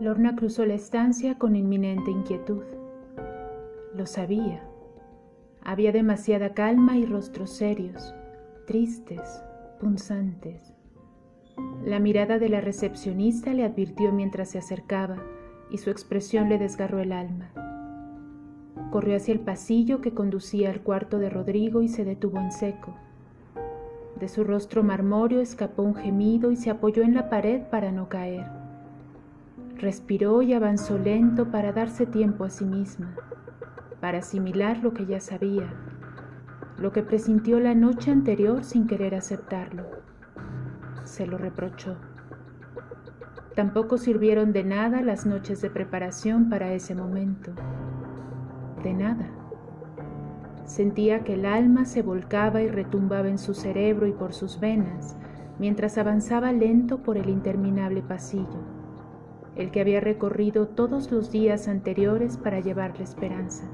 Lorna cruzó la estancia con inminente inquietud. Lo sabía. Había demasiada calma y rostros serios, tristes, punzantes. La mirada de la recepcionista le advirtió mientras se acercaba y su expresión le desgarró el alma. Corrió hacia el pasillo que conducía al cuarto de Rodrigo y se detuvo en seco. De su rostro marmóreo escapó un gemido y se apoyó en la pared para no caer. Respiró y avanzó lento para darse tiempo a sí misma, para asimilar lo que ya sabía, lo que presintió la noche anterior sin querer aceptarlo. Se lo reprochó. Tampoco sirvieron de nada las noches de preparación para ese momento. De nada. Sentía que el alma se volcaba y retumbaba en su cerebro y por sus venas mientras avanzaba lento por el interminable pasillo, el que había recorrido todos los días anteriores para llevarle esperanza,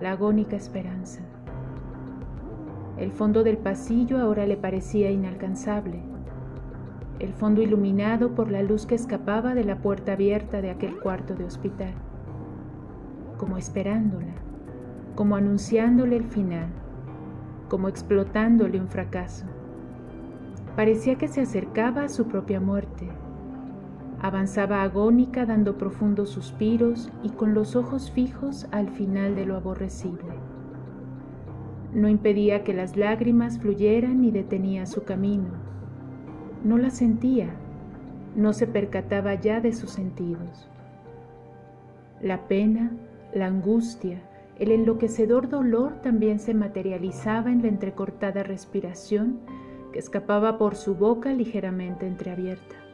la agónica esperanza. El fondo del pasillo ahora le parecía inalcanzable, el fondo iluminado por la luz que escapaba de la puerta abierta de aquel cuarto de hospital, como esperándola como anunciándole el final, como explotándole un fracaso. Parecía que se acercaba a su propia muerte. Avanzaba agónica dando profundos suspiros y con los ojos fijos al final de lo aborrecible. No impedía que las lágrimas fluyeran ni detenía su camino. No las sentía, no se percataba ya de sus sentidos. La pena, la angustia, el enloquecedor dolor también se materializaba en la entrecortada respiración que escapaba por su boca ligeramente entreabierta.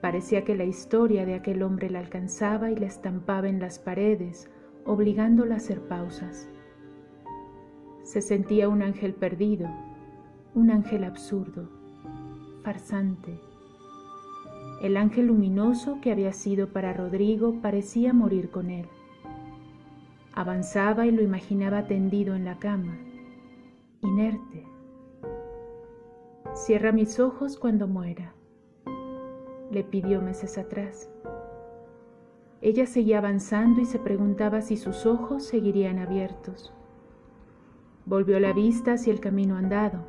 Parecía que la historia de aquel hombre la alcanzaba y la estampaba en las paredes, obligándola a hacer pausas. Se sentía un ángel perdido, un ángel absurdo, farsante. El ángel luminoso que había sido para Rodrigo parecía morir con él. Avanzaba y lo imaginaba tendido en la cama, inerte. Cierra mis ojos cuando muera, le pidió meses atrás. Ella seguía avanzando y se preguntaba si sus ojos seguirían abiertos. Volvió la vista hacia el camino andado.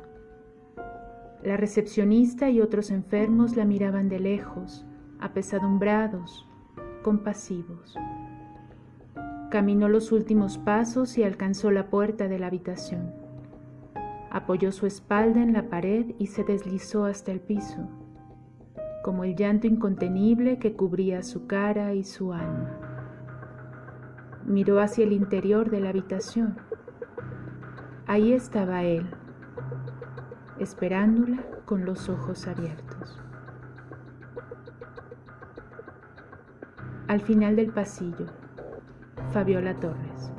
La recepcionista y otros enfermos la miraban de lejos, apesadumbrados, compasivos. Caminó los últimos pasos y alcanzó la puerta de la habitación. Apoyó su espalda en la pared y se deslizó hasta el piso, como el llanto incontenible que cubría su cara y su alma. Miró hacia el interior de la habitación. Ahí estaba él, esperándola con los ojos abiertos. Al final del pasillo, Fabiola Torres.